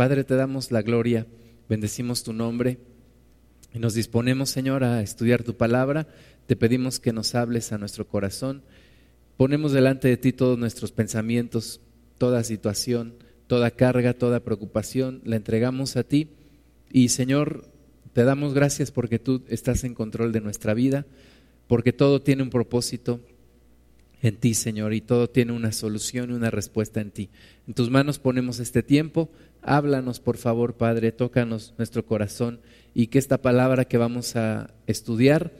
Padre, te damos la gloria, bendecimos tu nombre y nos disponemos, Señor, a estudiar tu palabra. Te pedimos que nos hables a nuestro corazón. Ponemos delante de ti todos nuestros pensamientos, toda situación, toda carga, toda preocupación, la entregamos a ti. Y Señor, te damos gracias porque tú estás en control de nuestra vida, porque todo tiene un propósito en ti, Señor, y todo tiene una solución y una respuesta en ti. En tus manos ponemos este tiempo. Háblanos, por favor, Padre, tócanos nuestro corazón y que esta palabra que vamos a estudiar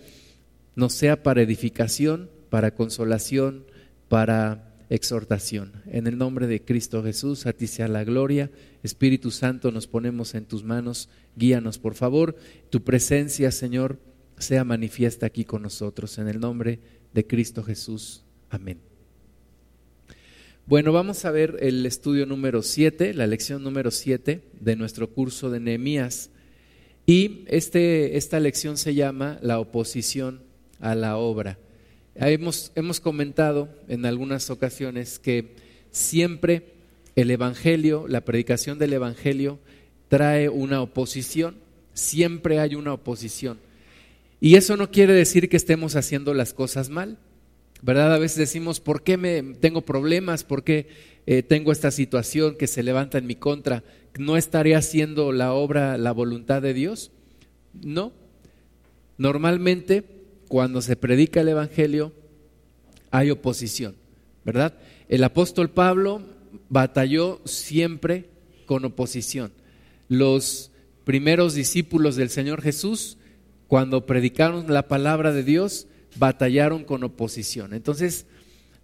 nos sea para edificación, para consolación, para exhortación. En el nombre de Cristo Jesús, a ti sea la gloria. Espíritu Santo, nos ponemos en tus manos. Guíanos, por favor. Tu presencia, Señor, sea manifiesta aquí con nosotros. En el nombre de Cristo Jesús. Amén. Bueno, vamos a ver el estudio número 7, la lección número 7 de nuestro curso de Nehemías. Y este, esta lección se llama La oposición a la obra. Hemos, hemos comentado en algunas ocasiones que siempre el Evangelio, la predicación del Evangelio, trae una oposición, siempre hay una oposición. Y eso no quiere decir que estemos haciendo las cosas mal, ¿verdad? A veces decimos, ¿por qué me, tengo problemas? ¿Por qué eh, tengo esta situación que se levanta en mi contra? ¿No estaré haciendo la obra, la voluntad de Dios? No. Normalmente cuando se predica el Evangelio hay oposición, ¿verdad? El apóstol Pablo batalló siempre con oposición. Los primeros discípulos del Señor Jesús, cuando predicaron la palabra de Dios, batallaron con oposición. Entonces,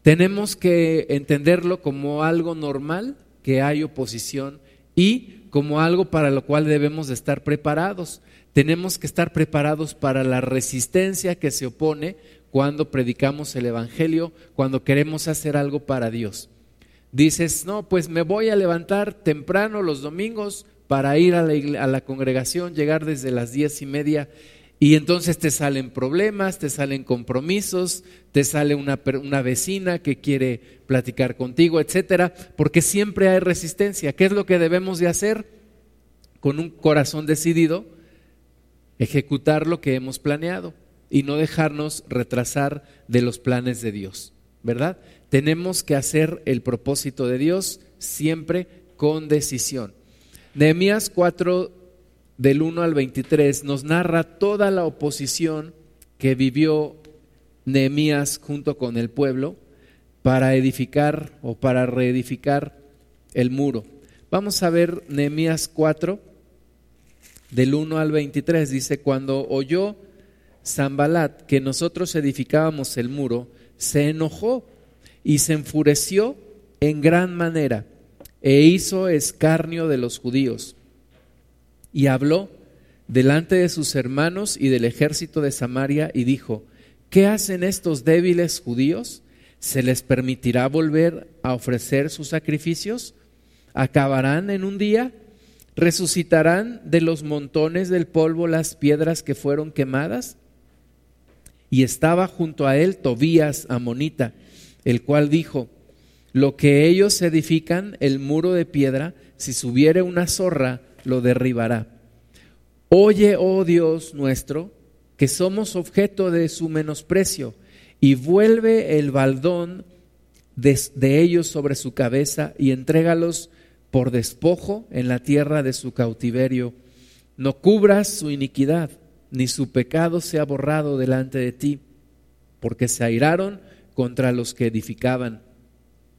tenemos que entenderlo como algo normal, que hay oposición, y como algo para lo cual debemos de estar preparados tenemos que estar preparados para la resistencia que se opone cuando predicamos el Evangelio, cuando queremos hacer algo para Dios. Dices, no, pues me voy a levantar temprano los domingos para ir a la, congregación, llegar desde las diez y media y entonces te salen problemas, te salen compromisos, te sale una, vecina que quiere platicar contigo, etcétera, porque siempre hay resistencia. ¿Qué es lo que debemos de hacer? Con un corazón decidido, ejecutar lo que hemos planeado y no dejarnos retrasar de los planes de Dios, ¿verdad? Tenemos que hacer el propósito de Dios siempre con decisión. Nehemías 4 del 1 al 23 nos narra toda la oposición que vivió Nehemías junto con el pueblo para edificar o para reedificar el muro. Vamos a ver Nehemías 4 del 1 al 23 dice, cuando oyó Zambalat que nosotros edificábamos el muro, se enojó y se enfureció en gran manera e hizo escarnio de los judíos y habló delante de sus hermanos y del ejército de Samaria y dijo, ¿qué hacen estos débiles judíos? ¿Se les permitirá volver a ofrecer sus sacrificios? ¿Acabarán en un día? ¿Resucitarán de los montones del polvo las piedras que fueron quemadas? Y estaba junto a él Tobías Amonita, el cual dijo, lo que ellos edifican, el muro de piedra, si subiere una zorra, lo derribará. Oye, oh Dios nuestro, que somos objeto de su menosprecio, y vuelve el baldón de, ellos sobre su cabeza y entrégalos por despojo en la tierra de su cautiverio. No cubras su iniquidad, ni su pecado sea borrado delante de ti, porque se airaron contra los que edificaban.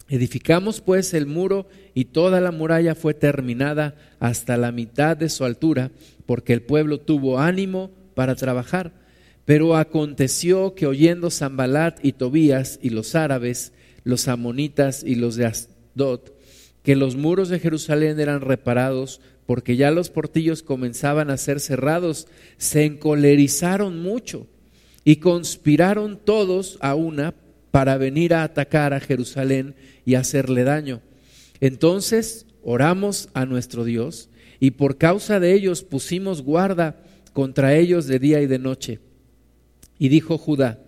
Edificamos pues el muro y toda la muralla fue terminada hasta la mitad de su altura, porque el pueblo tuvo ánimo para trabajar. Pero aconteció que oyendo Zambalat y Tobías y los árabes, los amonitas y los de Asdod, que los muros de Jerusalén eran reparados porque ya los portillos comenzaban a ser cerrados, se encolerizaron mucho y conspiraron todos a una para venir a atacar a Jerusalén y hacerle daño. Entonces oramos a nuestro Dios y por causa de ellos pusimos guarda contra ellos de día y de noche. Y dijo Judá,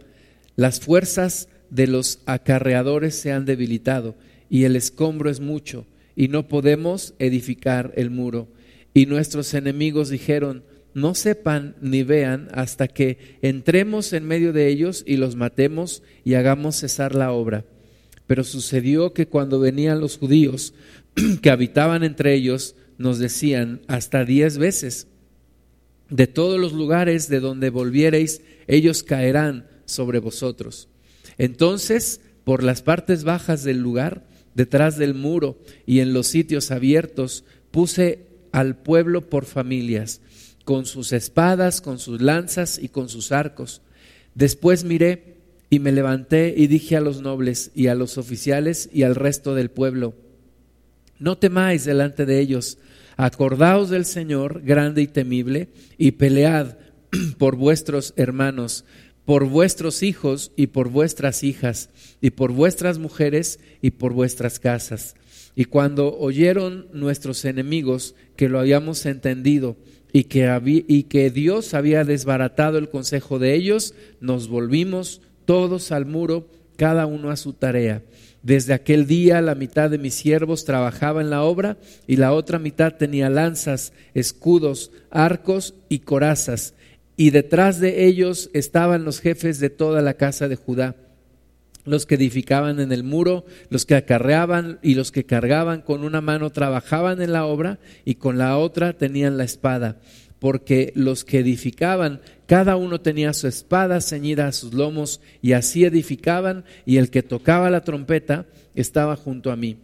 las fuerzas de los acarreadores se han debilitado y el escombro es mucho y no podemos edificar el muro. Y nuestros enemigos dijeron, no sepan ni vean hasta que entremos en medio de ellos y los matemos y hagamos cesar la obra. Pero sucedió que cuando venían los judíos que habitaban entre ellos, nos decían hasta diez veces, de todos los lugares de donde volviereis, ellos caerán sobre vosotros. Entonces, por las partes bajas del lugar, detrás del muro y en los sitios abiertos, puse al pueblo por familias, con sus espadas, con sus lanzas y con sus arcos. Después miré y me levanté y dije a los nobles y a los oficiales y al resto del pueblo, no temáis delante de ellos, acordaos del Señor grande y temible y pelead por vuestros hermanos, por vuestros hijos y por vuestras hijas, y por vuestras mujeres y por vuestras casas. Y cuando oyeron nuestros enemigos que lo habíamos entendido y que, y que Dios había desbaratado el consejo de ellos, nos volvimos todos al muro, cada uno a su tarea. Desde aquel día la mitad de mis siervos trabajaba en la obra y la otra mitad tenía lanzas, escudos, arcos y corazas. Y detrás de ellos estaban los jefes de toda la casa de Judá los que edificaban en el muro, los que acarreaban y los que cargaban con una mano trabajaban en la obra y con la otra tenían la espada, porque los que edificaban, cada uno tenía su espada ceñida a sus lomos y así edificaban y el que tocaba la trompeta estaba junto a mí.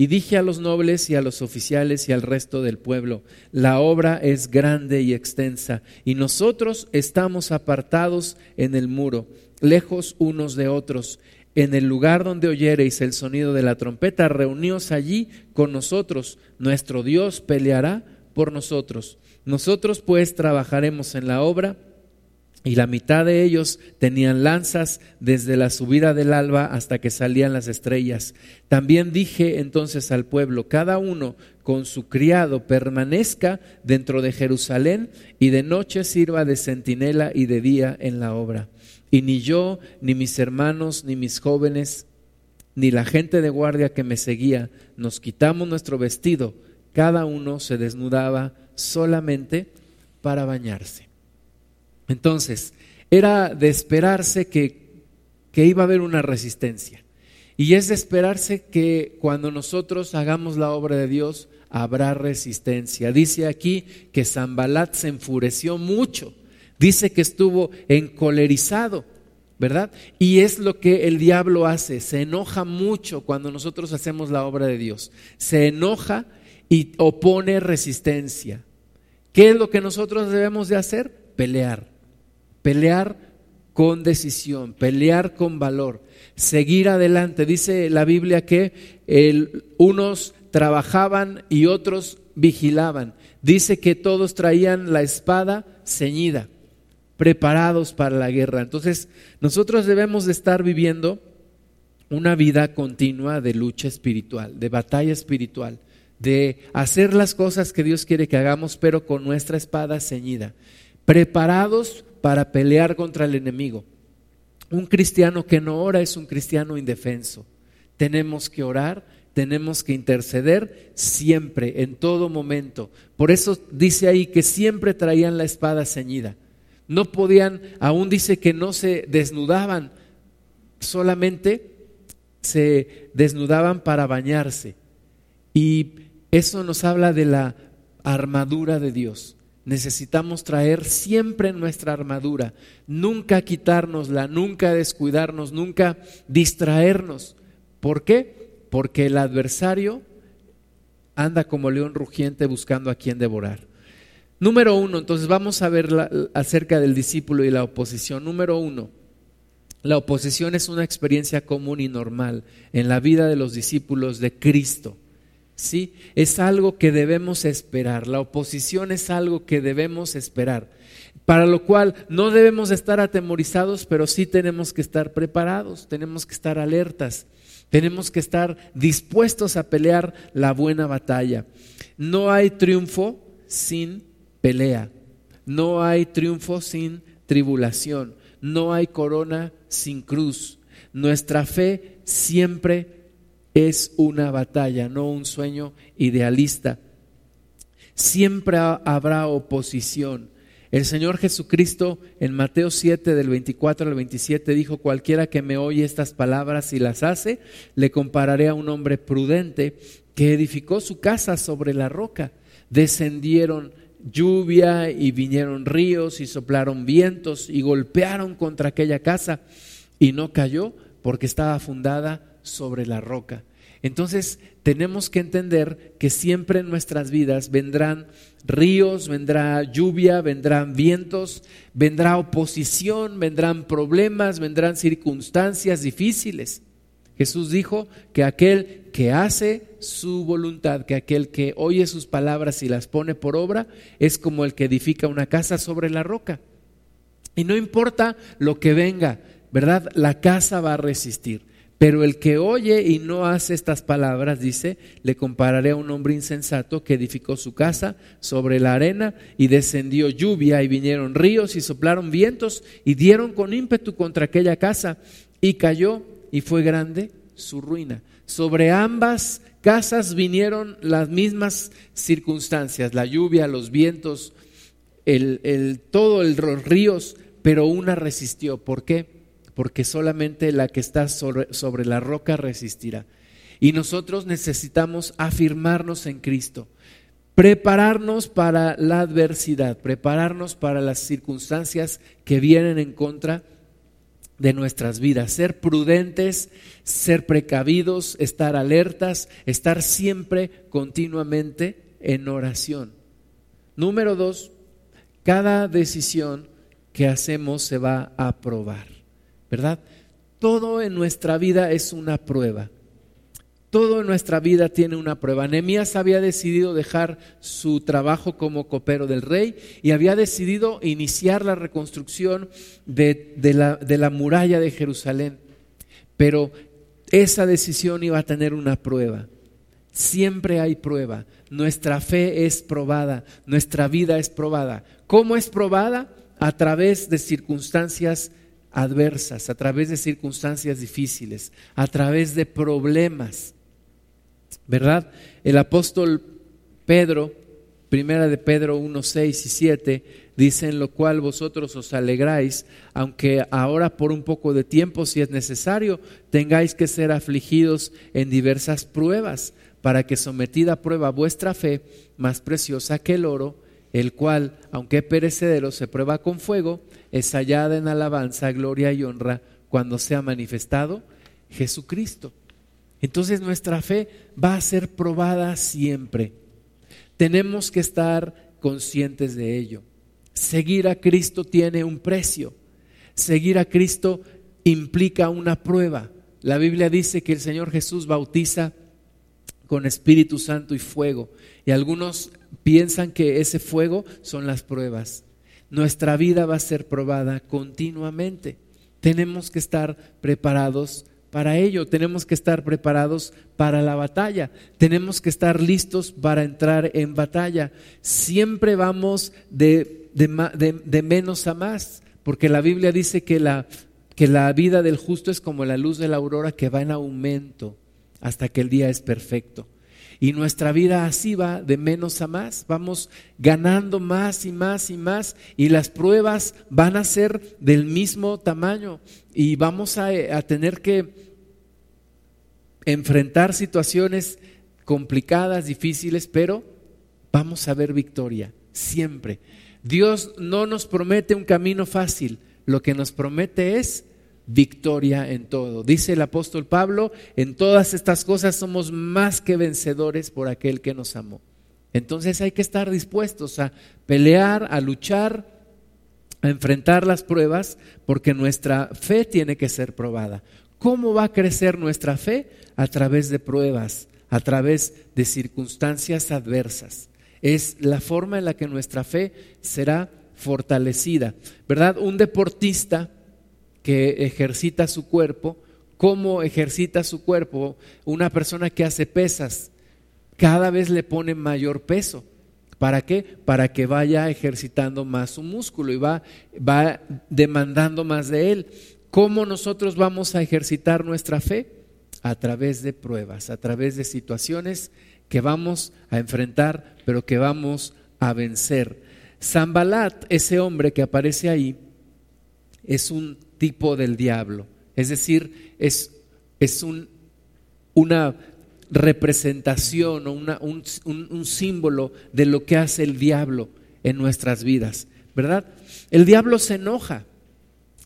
Y dije a los nobles y a los oficiales y al resto del pueblo, la obra es grande y extensa, y nosotros estamos apartados en el muro, lejos unos de otros, en el lugar donde oyereis el sonido de la trompeta, reuníos allí con nosotros. Nuestro Dios peleará por nosotros. Nosotros pues trabajaremos en la obra. Y la mitad de ellos tenían lanzas desde la subida del alba hasta que salían las estrellas. También dije entonces al pueblo, cada uno con su criado permanezca dentro de Jerusalén y de noche sirva de centinela y de día en la obra. Y ni yo, ni mis hermanos, ni mis jóvenes, ni la gente de guardia que me seguía, nos quitamos nuestro vestido. Cada uno se desnudaba solamente para bañarse. Entonces, era de esperarse que, que iba a haber una resistencia. Y es de esperarse que cuando nosotros hagamos la obra de Dios, habrá resistencia. Dice aquí que Zambalat se enfureció mucho Dice que estuvo encolerizado, ¿verdad? Y es lo que el diablo hace, se enoja mucho cuando nosotros hacemos la obra de Dios. Se enoja y opone resistencia. ¿Qué es lo que nosotros debemos de hacer? Pelear. Pelear con decisión, pelear con valor, seguir adelante. Dice la Biblia que unos trabajaban y otros vigilaban. Dice que todos traían la espada ceñida preparados para la guerra. Entonces, nosotros debemos de estar viviendo una vida continua de lucha espiritual, de batalla espiritual, de hacer las cosas que Dios quiere que hagamos, pero con nuestra espada ceñida, preparados para pelear contra el enemigo. Un cristiano que no ora es un cristiano indefenso. Tenemos que orar, tenemos que interceder siempre, en todo momento. Por eso dice ahí que siempre traían la espada ceñida. No podían, aún dice que no se desnudaban, solamente se desnudaban para bañarse. Y eso nos habla de la armadura de Dios. Necesitamos traer siempre nuestra armadura, nunca quitárnosla, nunca descuidarnos, nunca distraernos. ¿Por qué? Porque el adversario anda como león rugiente buscando a quien devorar. Número uno, entonces vamos a ver acerca del discípulo y la oposición. Número uno, la oposición es una experiencia común y normal en la vida de los discípulos de Cristo. ¿Sí? Es algo que debemos esperar. La oposición es algo que debemos esperar. Para lo cual no debemos estar atemorizados, pero sí tenemos que estar preparados, tenemos que estar alertas, tenemos que estar dispuestos a pelear la buena batalla. No hay triunfo sin pelea. No hay triunfo sin tribulación. No hay corona sin cruz. Nuestra fe siempre es una batalla, no un sueño idealista. Siempre habrá oposición. El Señor Jesucristo en Mateo 7 del 24 al 27 dijo, cualquiera que me oye estas palabras y las hace, le compararé a un hombre prudente que edificó su casa sobre la roca. Descendieron lluvia y vinieron ríos y soplaron vientos y golpearon contra aquella casa y no cayó porque estaba fundada sobre la roca. Entonces tenemos que entender que siempre en nuestras vidas vendrán ríos, vendrá lluvia, vendrán vientos, vendrá oposición, vendrán problemas, vendrán circunstancias difíciles. Jesús dijo que aquel que hace su voluntad, que aquel que oye sus palabras y las pone por obra, es como el que edifica una casa sobre la roca. Y no importa lo que venga, ¿verdad? La casa va a resistir. Pero el que oye y no hace estas palabras, dice, le compararé a un hombre insensato que edificó su casa sobre la arena y descendió lluvia y vinieron ríos y soplaron vientos y dieron con ímpetu contra aquella casa y cayó y fue grande su ruina. Sobre ambas casas vinieron las mismas circunstancias, la lluvia, los vientos, el, el, todo el, los ríos, pero una resistió. ¿Por qué? porque solamente la que está sobre, la roca resistirá. Y nosotros necesitamos afirmarnos en Cristo, prepararnos para la adversidad, prepararnos para las circunstancias que vienen en contra de nuestras vidas, ser prudentes, ser precavidos, estar alertas, estar siempre continuamente en oración. Número dos, cada decisión que hacemos se va a probar. ¿verdad? Todo en nuestra vida es una prueba. Todo en nuestra vida tiene una prueba. Nehemías había decidido dejar su trabajo como copero del rey y había decidido iniciar la reconstrucción de la muralla de Jerusalén. Pero esa decisión iba a tener una prueba. Siempre hay prueba. Nuestra fe es probada, nuestra vida es probada. ¿Cómo es probada? A través de circunstancias adversas, a través de circunstancias difíciles, a través de problemas. ¿Verdad? El apóstol Pedro, primera de Pedro 1, 6 y 7, dice en lo cual vosotros os alegráis, aunque ahora por un poco de tiempo, si es necesario, tengáis que ser afligidos en diversas pruebas, para que sometida a prueba vuestra fe, más preciosa que el oro, el cual, aunque perecedero, se prueba con fuego, es hallada en alabanza, gloria y honra cuando sea manifestado Jesucristo. Entonces nuestra fe va a ser probada siempre. Tenemos que estar conscientes de ello. Seguir a Cristo tiene un precio. Seguir a Cristo implica una prueba. La Biblia dice que el Señor Jesús bautiza con Espíritu Santo y fuego. Y algunos piensan que ese fuego son las pruebas. Nuestra vida va a ser probada continuamente. Tenemos que estar preparados para ello, tenemos que estar preparados para la batalla, tenemos que estar listos para entrar en batalla. Siempre vamos de, de, menos a más, porque la Biblia dice que la, que la vida del justo es como la luz de la aurora que va en aumento hasta que el día es perfecto. Y nuestra vida así va de menos a más, vamos ganando más y más y más y las pruebas van a ser del mismo tamaño. Y vamos a, a tener que enfrentar situaciones complicadas, difíciles, pero vamos a ver victoria, siempre. Dios no nos promete un camino fácil, lo que nos promete es victoria en todo. Dice el apóstol Pablo, en todas estas cosas somos más que vencedores por aquel que nos amó. Entonces hay que estar dispuestos a pelear, a luchar, a enfrentar las pruebas, porque nuestra fe tiene que ser probada. ¿Cómo va a crecer nuestra fe? A través de pruebas, a través de circunstancias adversas. Es la forma en la que nuestra fe será fortalecida. ¿Verdad? Un deportista que ejercita su cuerpo, cómo ejercita su cuerpo una persona que hace pesas, cada vez le pone mayor peso. ¿Para qué? Para que vaya ejercitando más su músculo y va, va demandando más de él. ¿Cómo nosotros vamos a ejercitar nuestra fe? a través de pruebas, a través de situaciones que vamos a enfrentar, pero que vamos a vencer. Zambalat, ese hombre que aparece ahí, es un tipo del diablo, es decir, es, es un, una representación o una, un, un símbolo de lo que hace el diablo en nuestras vidas, ¿verdad? El diablo se enoja,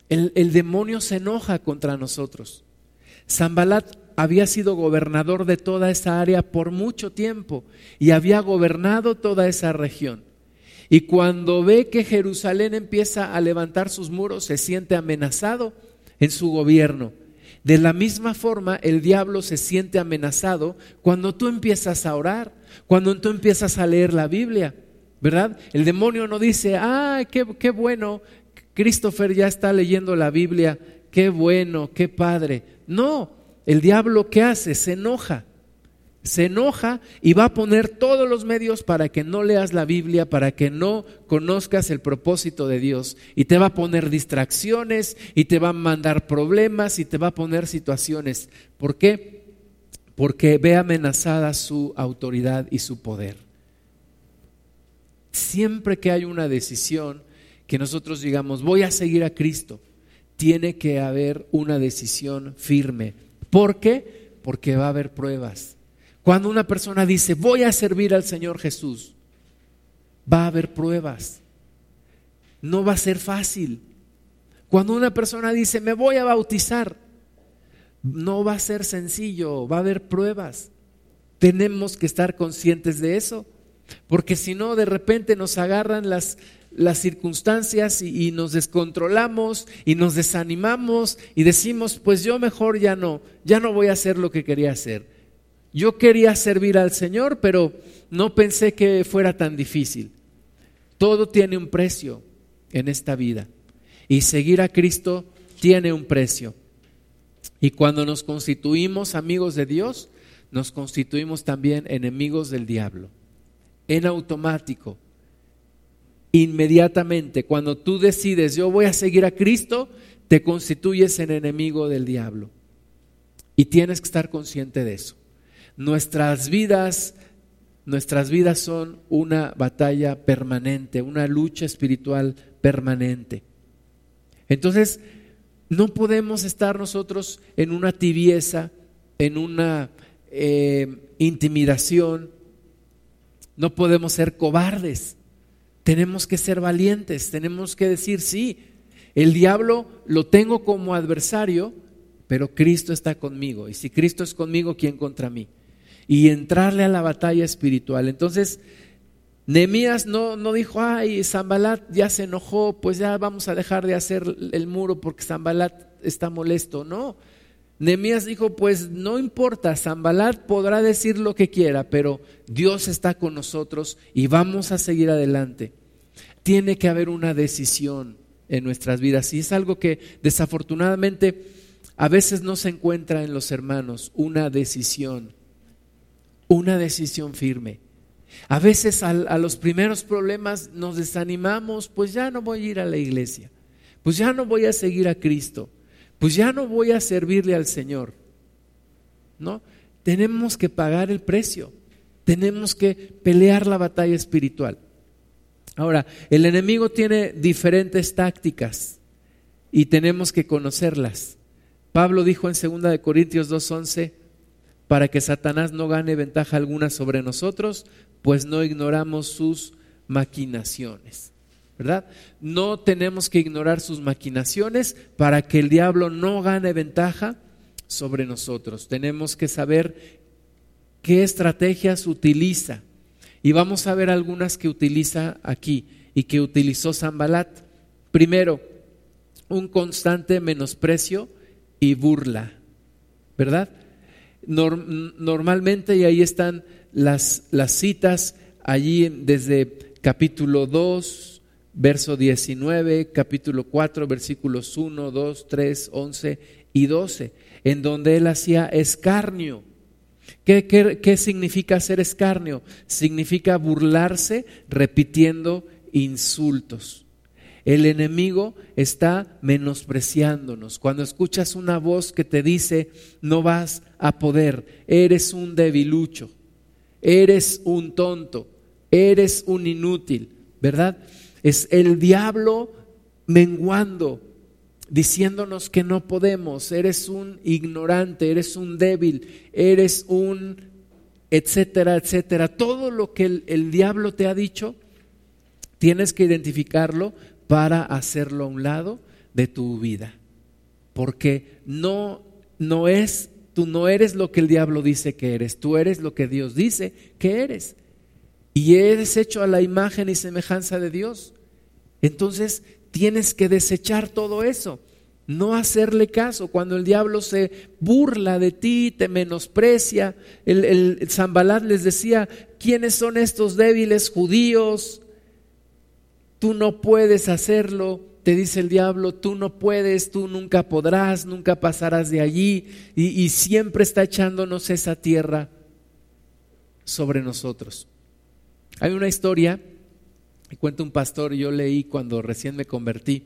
el, el demonio se enoja contra nosotros. Zambalat había sido gobernador de toda esa área por mucho tiempo y había gobernado toda esa región. Y cuando ve que Jerusalén empieza a levantar sus muros, se siente amenazado en su gobierno. De la misma forma, el diablo se siente amenazado cuando tú empiezas a orar, cuando tú empiezas a leer la Biblia, ¿verdad? El demonio no dice, ah, qué, qué bueno, Christopher ya está leyendo la Biblia, qué bueno, qué padre. No, el diablo ¿qué hace? Se enoja. Se enoja y va a poner todos los medios para que no leas la Biblia, para que no conozcas el propósito de Dios. Y te va a poner distracciones y te va a mandar problemas y te va a poner situaciones. ¿Por qué? Porque ve amenazada su autoridad y su poder. Siempre que hay una decisión que nosotros digamos, voy a seguir a Cristo, tiene que haber una decisión firme. ¿Por qué? Porque va a haber pruebas. Cuando una persona dice, voy a servir al Señor Jesús, va a haber pruebas. No va a ser fácil. Cuando una persona dice, me voy a bautizar, no va a ser sencillo, va a haber pruebas. Tenemos que estar conscientes de eso, porque si no, de repente nos agarran las, las circunstancias y, nos descontrolamos y nos desanimamos y decimos, pues yo mejor ya no, ya no voy a hacer lo que quería hacer. Yo quería servir al Señor, pero no pensé que fuera tan difícil. Todo tiene un precio en esta vida y seguir a Cristo tiene un precio. Y cuando nos constituimos amigos de Dios, nos constituimos también enemigos del diablo. En automático inmediatamente, cuando tú decides, yo voy a seguir a Cristo, te constituyes en enemigo del diablo. Y tienes que estar consciente de eso. Nuestras vidas, nuestras vidas son una batalla permanente, una lucha espiritual permanente. Entonces, no podemos estar nosotros en una tibieza, en una eh, intimidación, no podemos ser cobardes. Tenemos que ser valientes, tenemos que decir, sí, el diablo lo tengo como adversario, pero Cristo está conmigo. Y si Cristo es conmigo, ¿quién contra mí? Y entrarle a la batalla espiritual. Entonces, Nehemías no, no dijo, ay, Zambalat ya se enojó, pues ya vamos a dejar de hacer el muro porque Zambalat está molesto. No, Nehemías dijo, pues no importa, Zambalat podrá decir lo que quiera, pero Dios está con nosotros y vamos a seguir adelante. Tiene que haber una decisión en nuestras vidas y es algo que desafortunadamente a veces no se encuentra en los hermanos, una decisión, una decisión firme. A veces a, los primeros problemas nos desanimamos, pues ya no voy a ir a la iglesia, pues ya no voy a seguir a Cristo pues ya no voy a servirle al Señor. ¿No? Tenemos que pagar el precio. Tenemos que pelear la batalla espiritual. Ahora, el enemigo tiene diferentes tácticas y tenemos que conocerlas. Pablo dijo en 2 de Corintios 2:11, para que Satanás no gane ventaja alguna sobre nosotros, pues no ignoramos sus maquinaciones. ¿verdad? No tenemos que ignorar sus maquinaciones para que el diablo no gane ventaja sobre nosotros. Tenemos que saber qué estrategias utiliza. Y vamos a ver algunas que utiliza aquí y que utilizó Zambalat. Primero, un constante menosprecio y burla, ¿verdad? Normalmente, y ahí están las, las citas, allí desde capítulo 2, verso 19, capítulo 4, versículos 1, 2, 3, 11 y 12, en donde él hacía escarnio. ¿Qué, qué, significa hacer escarnio? Significa burlarse repitiendo insultos. El enemigo está menospreciándonos. Cuando escuchas una voz que te dice, no vas a poder, eres un debilucho, eres un tonto, eres un inútil, ¿verdad? Es el diablo menguando, diciéndonos que no podemos, eres un ignorante, eres un débil, eres un etcétera, etcétera. Todo lo que el, el diablo te ha dicho, tienes que identificarlo para hacerlo a un lado de tu vida. Porque no, no es, tú no eres lo que el diablo dice que eres, tú eres lo que Dios dice que eres. Y eres hecho a la imagen y semejanza de Dios. Entonces tienes que desechar todo eso, no hacerle caso. Cuando el diablo se burla de ti, te menosprecia, el, el Zambalat les decía, ¿quiénes son estos débiles judíos? Tú no puedes hacerlo, te dice el diablo, tú no puedes, tú nunca podrás, nunca pasarás de allí, y, siempre está echándonos esa tierra sobre nosotros. Hay una historia que cuenta un pastor, yo leí cuando recién me convertí,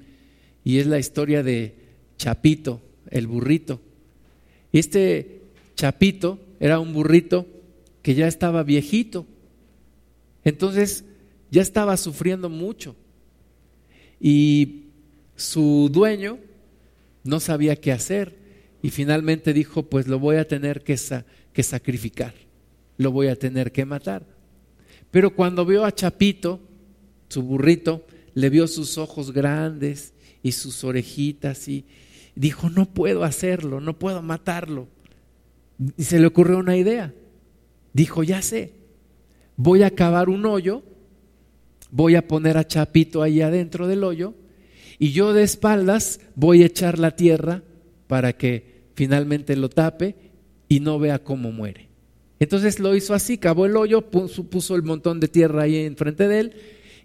y es la historia de Chapito, el burrito. Este Chapito era un burrito que ya estaba viejito, entonces ya estaba sufriendo mucho. Y su dueño no sabía qué hacer y finalmente dijo, pues lo voy a tener que, que sacrificar, lo voy a tener que matar. Pero cuando vio a Chapito, su burrito, le vio sus ojos grandes y sus orejitas y dijo, no puedo hacerlo, no puedo matarlo. Y se le ocurrió una idea. Dijo, ya sé, voy a cavar un hoyo voy a poner a Chapito ahí adentro del hoyo y yo de espaldas voy a echar la tierra para que finalmente lo tape y no vea cómo muere. Entonces lo hizo así, cavó el hoyo, puso, el montón de tierra ahí enfrente de él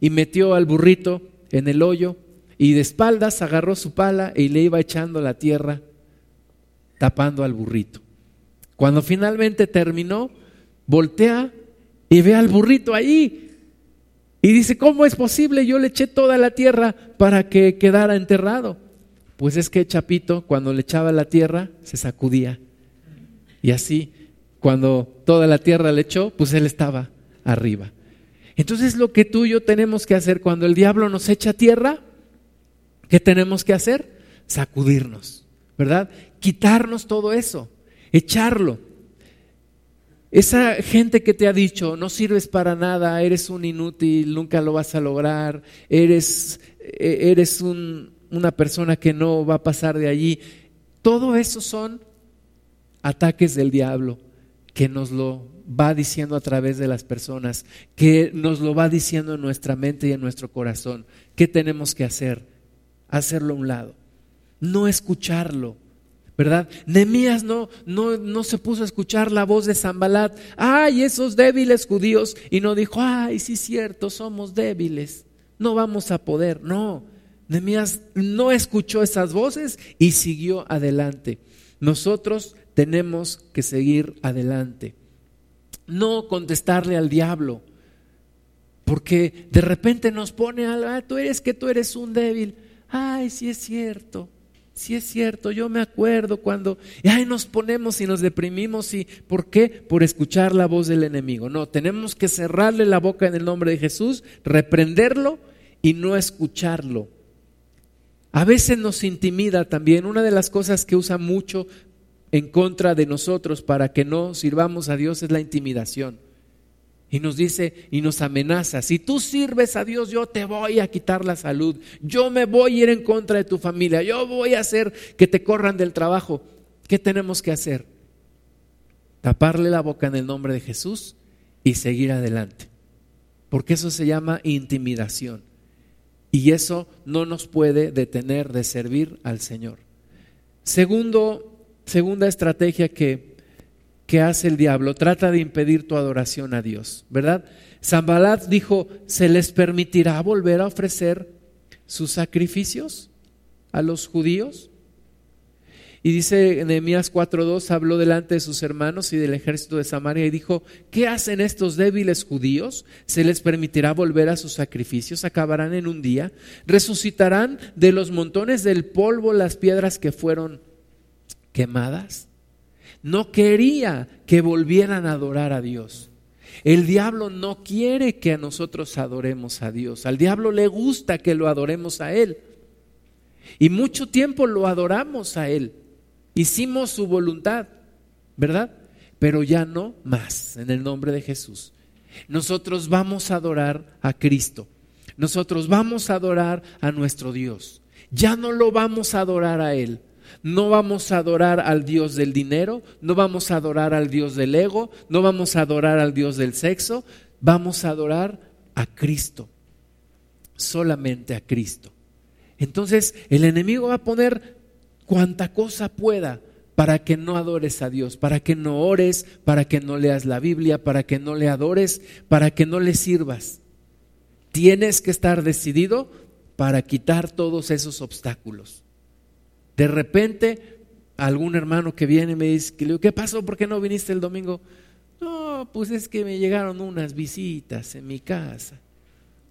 y metió al burrito en el hoyo y de espaldas agarró su pala y le iba echando la tierra tapando al burrito. Cuando finalmente terminó, voltea y ve al burrito ahí y dice, ¿cómo es posible? Yo le eché toda la tierra para que quedara enterrado. Pues es que Chapito, cuando le echaba la tierra, se sacudía. Y así, cuando toda la tierra le echó, pues él estaba arriba. Entonces lo que tú y yo tenemos que hacer cuando el diablo nos echa tierra, ¿qué tenemos que hacer? Sacudirnos, ¿verdad? Quitarnos todo eso, echarlo. Esa gente que te ha dicho, no sirves para nada, eres un inútil, nunca lo vas a lograr, eres, e, eres una persona que no va a pasar de allí, todo eso son ataques del diablo que nos lo va diciendo a través de las personas, que nos lo va diciendo en nuestra mente y en nuestro corazón. ¿Qué tenemos que hacer? Hacerlo a un lado, no escucharlo, ¿verdad? Nemías no, no, no se puso a escuchar la voz de Zambalat, ay, esos débiles judíos, y no dijo, ay, sí es cierto, somos débiles, no vamos a poder. No, Nemías no escuchó esas voces y siguió adelante. Nosotros tenemos que seguir adelante. No contestarle al diablo, porque de repente nos pone, ah, tú eres que tú eres un débil. Ay, sí es cierto. Si es cierto, yo me acuerdo cuando y ahí nos ponemos y nos deprimimos y ¿por qué? Por escuchar la voz del enemigo. No, tenemos que cerrarle la boca en el nombre de Jesús, reprenderlo y no escucharlo. A veces nos intimida también, una de las cosas que usa mucho en contra de nosotros para que no sirvamos a Dios es la intimidación. Y nos dice y nos amenaza, si tú sirves a Dios, yo te voy a quitar la salud, yo me voy a ir en contra de tu familia, yo voy a hacer que te corran del trabajo. ¿Qué tenemos que hacer? Taparle la boca en el nombre de Jesús y seguir adelante. Porque eso se llama intimidación. Y eso no nos puede detener de servir al Señor. Segundo, segunda estrategia que que hace el diablo, trata de impedir tu adoración a Dios, ¿verdad? Zambalat dijo, ¿se les permitirá volver a ofrecer sus sacrificios a los judíos? Y dice Nehemías 4:2, habló delante de sus hermanos y del ejército de Samaria y dijo, ¿qué hacen estos débiles judíos? ¿Se les permitirá volver a sus sacrificios? ¿Acabarán en un día? ¿Resucitarán de los montones del polvo las piedras que fueron quemadas? No quería que volvieran a adorar a Dios. El diablo no quiere que a nosotros adoremos a Dios. Al diablo le gusta que lo adoremos a Él. Y mucho tiempo lo adoramos a Él. Hicimos su voluntad, ¿verdad? Pero ya no más, en el nombre de Jesús. Nosotros vamos a adorar a Cristo. Nosotros vamos a adorar a nuestro Dios. Ya no lo vamos a adorar a Él. No vamos a adorar al Dios del dinero, no vamos a adorar al Dios del ego, no vamos a adorar al Dios del sexo, vamos a adorar a Cristo, solamente a Cristo. Entonces el enemigo va a poner cuanta cosa pueda para que no adores a Dios, para que no ores, para que no leas la Biblia, para que no le adores, para que no le sirvas. Tienes que estar decidido para quitar todos esos obstáculos. De repente, algún hermano que viene me dice, ¿qué pasó? ¿Por qué no viniste el domingo? No, pues es que me llegaron unas visitas en mi casa.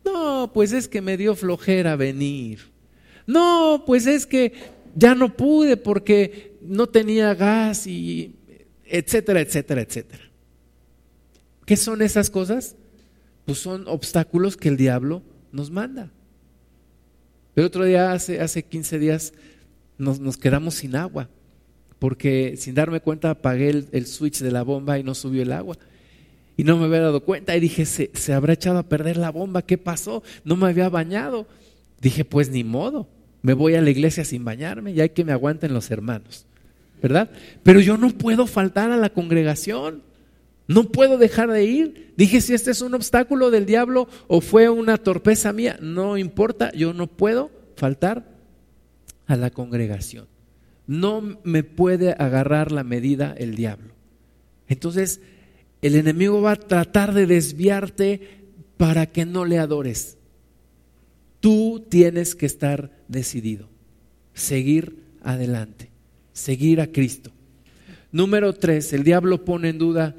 No, pues es que me dio flojera venir. No, pues es que ya no pude porque no tenía gas y etcétera, etcétera, etcétera. ¿Qué son esas cosas? Pues son obstáculos que el diablo nos manda. El otro día, hace, hace 15 días, nos, quedamos sin agua, porque sin darme cuenta apagué el, switch de la bomba y no subió el agua. Y no me había dado cuenta y dije, se, se habrá echado a perder la bomba, ¿qué pasó? No me había bañado. Dije, pues ni modo, me voy a la iglesia sin bañarme y hay que me aguanten los hermanos, ¿verdad? Pero yo no puedo faltar a la congregación, no puedo dejar de ir. Dije, si este es un obstáculo del diablo o fue una torpeza mía, no importa, yo no puedo faltar a la congregación. No me puede agarrar la medida el diablo. Entonces, el enemigo va a tratar de desviarte para que no le adores. Tú tienes que estar decidido, seguir adelante, seguir a Cristo. Número tres, el diablo pone en duda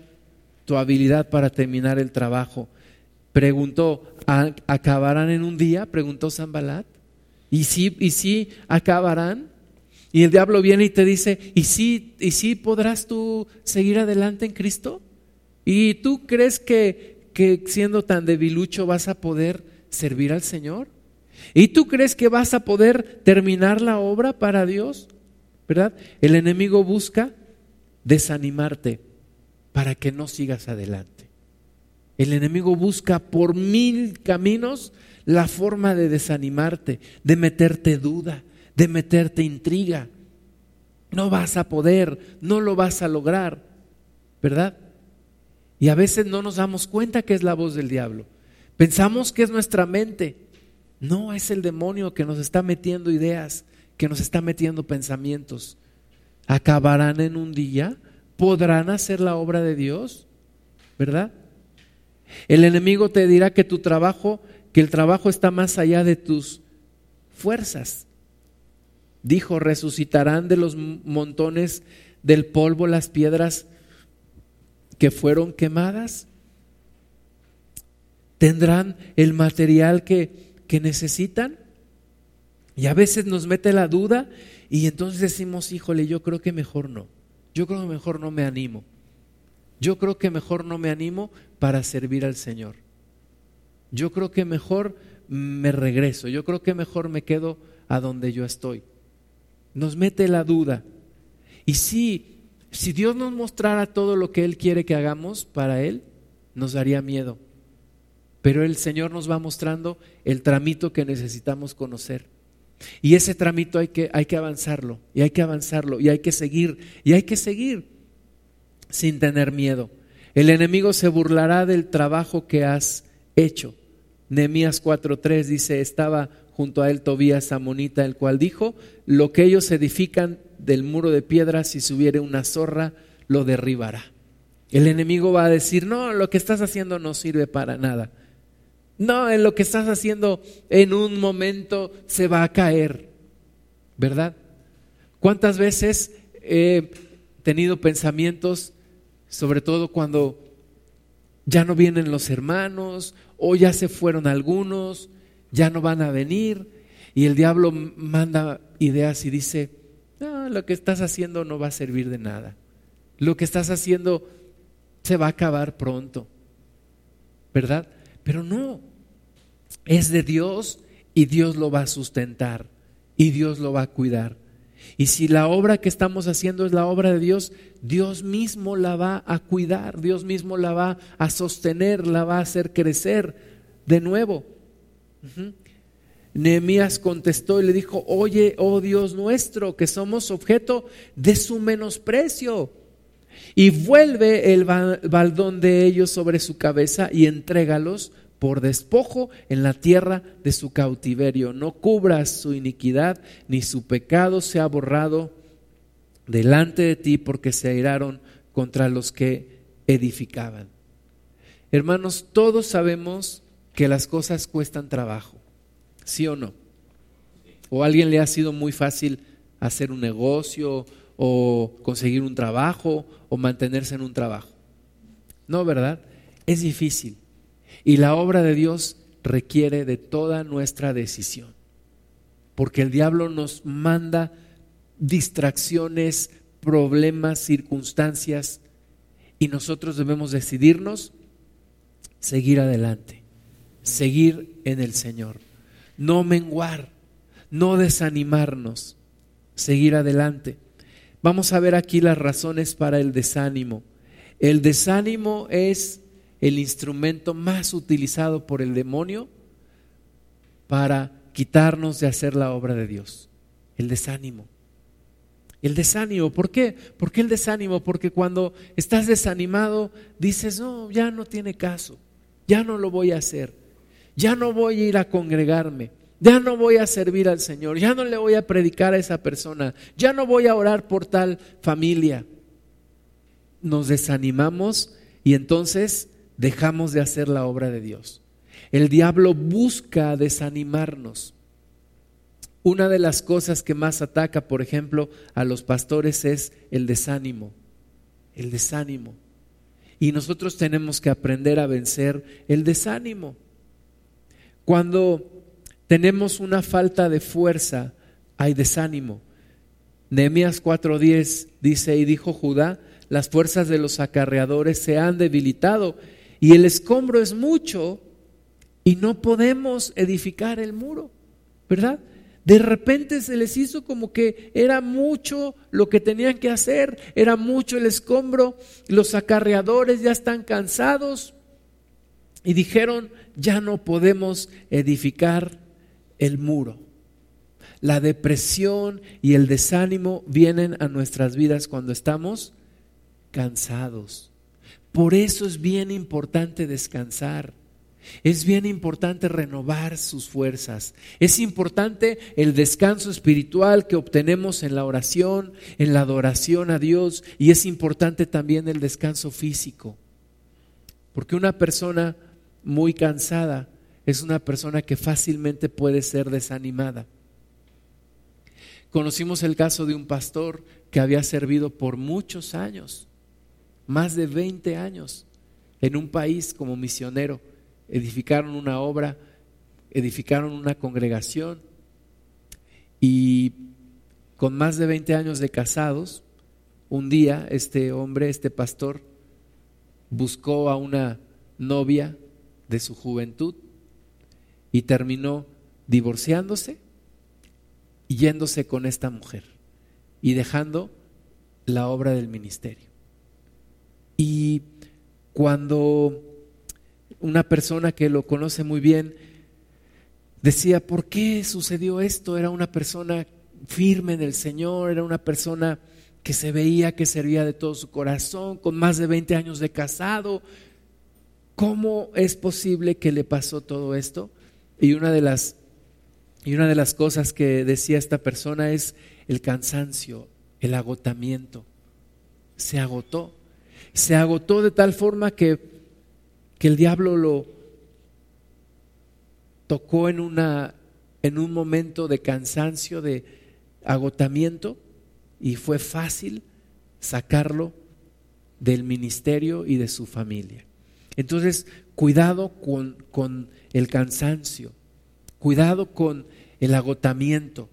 tu habilidad para terminar el trabajo. Preguntó, ¿acabarán en un día? Preguntó Zambalat. ¿Y sí, y sí acabarán? Y el diablo viene y te dice, ¿y sí, y sí podrás tú seguir adelante en Cristo? ¿Y tú crees que, que siendo tan debilucho vas a poder servir al Señor? ¿Y tú crees que vas a poder terminar la obra para Dios? ¿Verdad? El enemigo busca desanimarte para que no sigas adelante. El enemigo busca por mil caminos la forma de desanimarte, de meterte duda, de meterte intriga. No vas a poder, no lo vas a lograr, ¿verdad? Y a veces no nos damos cuenta que es la voz del diablo. Pensamos que es nuestra mente, no, es el demonio que nos está metiendo ideas, que nos está metiendo pensamientos. ¿Acabarán en un día? ¿Podrán hacer la obra de Dios? ¿Verdad? El enemigo te dirá que tu trabajo, que el trabajo está más allá de tus fuerzas. Dijo, resucitarán de los montones del polvo las piedras que fueron quemadas. Tendrán el material que que necesitan. Y a veces nos mete la duda y entonces decimos, híjole, yo creo que mejor no. Yo creo que mejor no me animo. Yo creo que mejor no me animo para servir al Señor. Yo creo que mejor me regreso. Yo creo que mejor me quedo a donde yo estoy. Nos mete la duda. Y si, si Dios nos mostrara todo lo que Él quiere que hagamos para Él, nos daría miedo. Pero el Señor nos va mostrando el tramito que necesitamos conocer. Y ese tramito hay que, hay que avanzarlo, y hay que avanzarlo, y hay que seguir, y hay que seguir sin tener miedo. El enemigo se burlará del trabajo que has hecho. Nehemías 4:3 dice, estaba junto a él Tobías Amonita, el cual dijo, lo que ellos edifican del muro de piedra, si subiere una zorra, lo derribará. El enemigo va a decir, no, lo que estás haciendo no sirve para nada. No, en lo que estás haciendo en un momento se va a caer, ¿verdad? ¿Cuántas veces he tenido pensamientos, sobre todo cuando ya no vienen los hermanos o ya se fueron algunos, ya no van a venir y el diablo manda ideas y dice, lo que estás haciendo no va a servir de nada. Lo que estás haciendo se va a acabar pronto. ¿Verdad? Pero no, es de Dios y Dios lo va a sustentar y Dios lo va a cuidar. Y si la obra que estamos haciendo es la obra de Dios, Dios mismo la va a cuidar, Dios mismo la va a sostener, la va a hacer crecer de nuevo. Nehemías contestó y le dijo, oye, oh Dios nuestro, que somos objeto de su menosprecio. Y vuelve el baldón de ellos sobre su cabeza y entrégalos por despojo en la tierra de su cautiverio. No cubras su iniquidad, ni su pecado sea borrado delante de ti, porque se airaron contra los que edificaban. Hermanos, todos sabemos que las cosas cuestan trabajo. ¿Sí o no? ¿O a alguien le ha sido muy fácil hacer un negocio o conseguir un trabajo o mantenerse en un trabajo? No, ¿verdad? Es difícil. Y la obra de Dios requiere de toda nuestra decisión. Porque el diablo nos manda distracciones, problemas, circunstancias, y nosotros debemos decidirnos seguir adelante, seguir en el Señor no menguar, no desanimarnos, seguir adelante. Vamos a ver aquí las razones para el desánimo. El desánimo es el instrumento más utilizado por el demonio para quitarnos de hacer la obra de Dios. El desánimo. El desánimo, ¿por qué? ¿Por qué el desánimo? Porque cuando estás desanimado dices, no, ya no tiene caso, ya no lo voy a hacer ya no voy a ir a congregarme, ya no voy a servir al Señor, ya no le voy a predicar a esa persona, ya no voy a orar por tal familia. Nos desanimamos y entonces dejamos de hacer la obra de Dios. El diablo busca desanimarnos. Una de las cosas que más ataca, por ejemplo, a los pastores es el desánimo. El desánimo. Y nosotros tenemos que aprender a vencer el desánimo. Cuando tenemos una falta de fuerza, hay desánimo. Nehemías 4:10 dice, y dijo Judá, las fuerzas de los acarreadores se han debilitado y el escombro es mucho y no podemos edificar el muro, ¿verdad? De repente se les hizo como que era mucho lo que tenían que hacer, era mucho el escombro, los acarreadores ya están cansados y dijeron, ya no podemos edificar el muro. La depresión y el desánimo vienen a nuestras vidas cuando estamos cansados. Por eso es bien importante descansar. Es bien importante renovar sus fuerzas. Es importante el descanso espiritual que obtenemos en la oración, en la adoración a Dios. Y es importante también el descanso físico. Porque una persona muy cansada es una persona que fácilmente puede ser desanimada. Conocimos el caso de un pastor que había servido por muchos años, más de 20 años, en un país como misionero. Edificaron una obra, edificaron una congregación y con más de 20 años de casados, un día este hombre, este pastor, buscó a una novia de su juventud y terminó divorciándose y yéndose con esta mujer y dejando la obra del ministerio. Y cuando una persona que lo conoce muy bien decía, ¿por qué sucedió esto? Era una persona firme en el Señor, era una persona que se veía que servía de todo su corazón, con más de 20 años de casado, ¿Cómo es posible que le pasó todo esto? Y una de las, y una de las cosas que decía esta persona es el cansancio, el agotamiento. Se agotó. Se agotó de tal forma que, que el diablo lo tocó en, una, en un momento de cansancio, de agotamiento, y fue fácil sacarlo del ministerio y de su familia. Entonces, cuidado con, con el cansancio, cuidado con el agotamiento.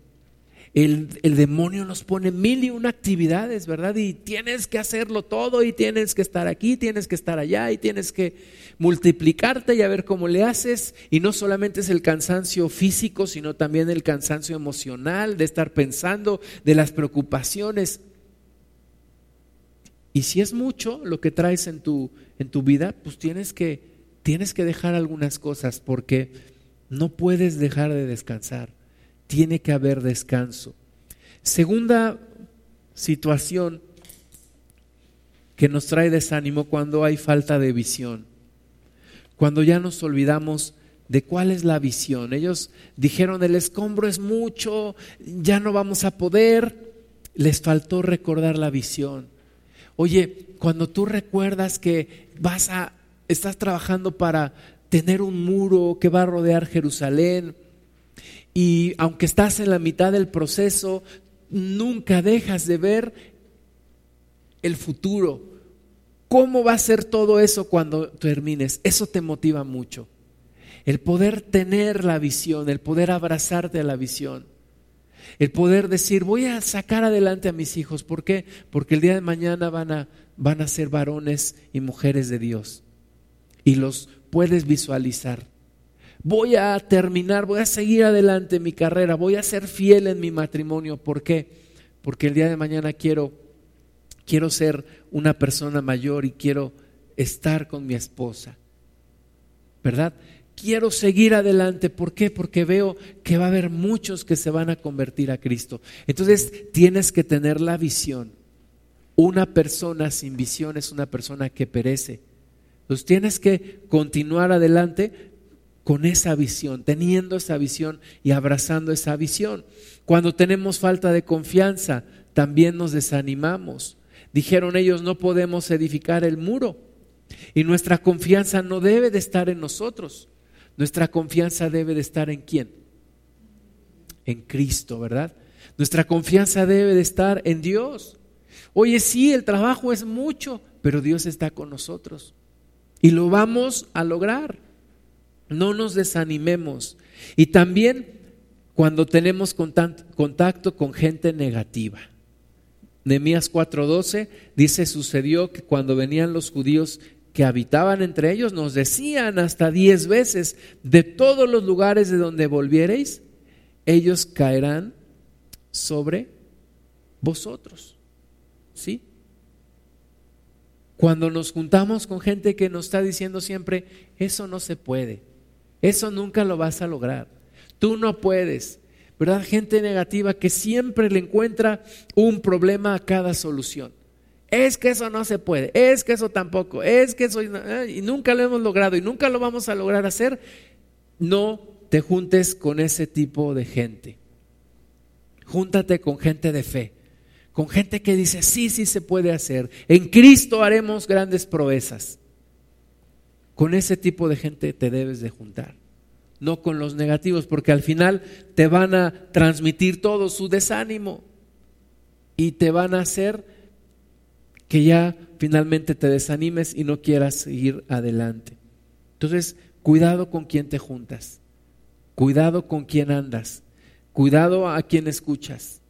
El, demonio nos pone mil y una actividades, ¿verdad? Y tienes que hacerlo todo y tienes que estar aquí, tienes que estar allá y tienes que multiplicarte y a ver cómo le haces. Y no solamente es el cansancio físico, sino también el cansancio emocional de estar pensando, de las preocupaciones. Y si es mucho lo que traes en tu, en tu vida, pues tienes que, tienes que dejar algunas cosas porque no puedes dejar de descansar. Tiene que haber descanso. Segunda situación que nos trae desánimo cuando hay falta de visión. Cuando ya nos olvidamos de cuál es la visión. Ellos dijeron, el escombro es mucho, ya no vamos a poder. Les faltó recordar la visión. Oye, cuando tú recuerdas que vas a, estás trabajando para tener un muro que va a rodear Jerusalén y aunque estás en la mitad del proceso, nunca dejas de ver el futuro. ¿Cómo va a ser todo eso cuando termines? Eso te motiva mucho. El poder tener la visión, el poder abrazarte a la visión, el poder decir, voy a sacar adelante a mis hijos. ¿Por qué? Porque el día de mañana van a, van a ser varones y mujeres de Dios. Y los puedes visualizar. Voy a terminar, voy a seguir adelante mi carrera, voy a ser fiel en mi matrimonio. ¿Por qué? Porque el día de mañana quiero, quiero ser una persona mayor y quiero estar con mi esposa. ¿Verdad? Quiero seguir adelante. ¿Por qué? Porque veo que va a haber muchos que se van a convertir a Cristo. Entonces tienes que tener la visión. Una persona sin visión es una persona que perece. Entonces tienes que continuar adelante con esa visión, teniendo esa visión y abrazando esa visión. Cuando tenemos falta de confianza, también nos desanimamos. Dijeron ellos, no podemos edificar el muro. Y nuestra confianza no debe de estar en nosotros. Nuestra confianza debe de estar en quién? En Cristo, ¿verdad? Nuestra confianza debe de estar en Dios. Oye, sí, el trabajo es mucho, pero Dios está con nosotros. Y lo vamos a lograr. No nos desanimemos. Y también cuando tenemos contacto con gente negativa. Nehemías 4:12 dice, sucedió que cuando venían los judíos que habitaban entre ellos, nos decían hasta diez veces, de todos los lugares de donde volviereis, ellos caerán sobre vosotros. ¿Sí? Cuando nos juntamos con gente que nos está diciendo siempre, eso no se puede, eso nunca lo vas a lograr, tú no puedes, ¿verdad? Gente negativa que siempre le encuentra un problema a cada solución. Es que eso no se puede, es que eso tampoco, es que eso y nunca lo hemos logrado y nunca lo vamos a lograr hacer. No te juntes con ese tipo de gente. Júntate con gente de fe con gente que dice, sí, sí se puede hacer. En Cristo haremos grandes proezas. Con ese tipo de gente te debes de juntar, no con los negativos, porque al final te van a transmitir todo su desánimo y te van a hacer que ya finalmente te desanimes y no quieras seguir adelante. Entonces, cuidado con quien te juntas, cuidado con quien andas, cuidado a quien escuchas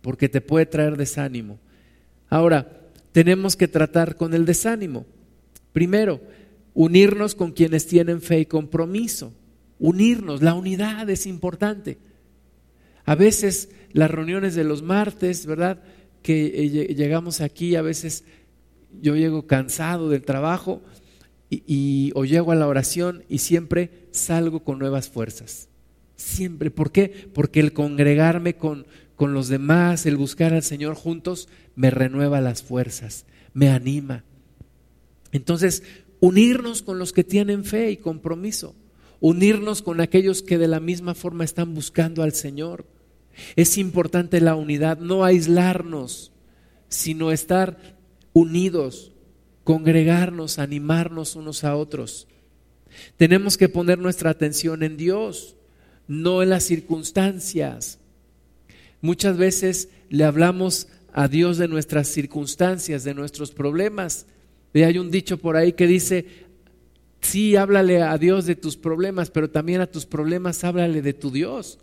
porque te puede traer desánimo. Ahora, tenemos que tratar con el desánimo. Primero, unirnos con quienes tienen fe y compromiso. Unirnos, la unidad es importante. A veces las reuniones de los martes, ¿verdad? Que eh, llegamos aquí, a veces yo llego cansado del trabajo y, o llego a la oración y siempre salgo con nuevas fuerzas. Siempre. ¿Por qué? Porque el congregarme con, con los demás, el buscar al Señor juntos, me renueva las fuerzas, me anima. Entonces, unirnos con los que tienen fe y compromiso, unirnos con aquellos que de la misma forma están buscando al Señor. Es importante la unidad, no aislarnos, sino estar unidos, congregarnos, animarnos unos a otros. Tenemos que poner nuestra atención en Dios, no en las circunstancias. Muchas veces le hablamos a Dios de nuestras circunstancias, de nuestros problemas. Y hay un dicho por ahí que dice, sí, háblale a Dios de tus problemas, pero también a tus problemas háblale de tu Dios.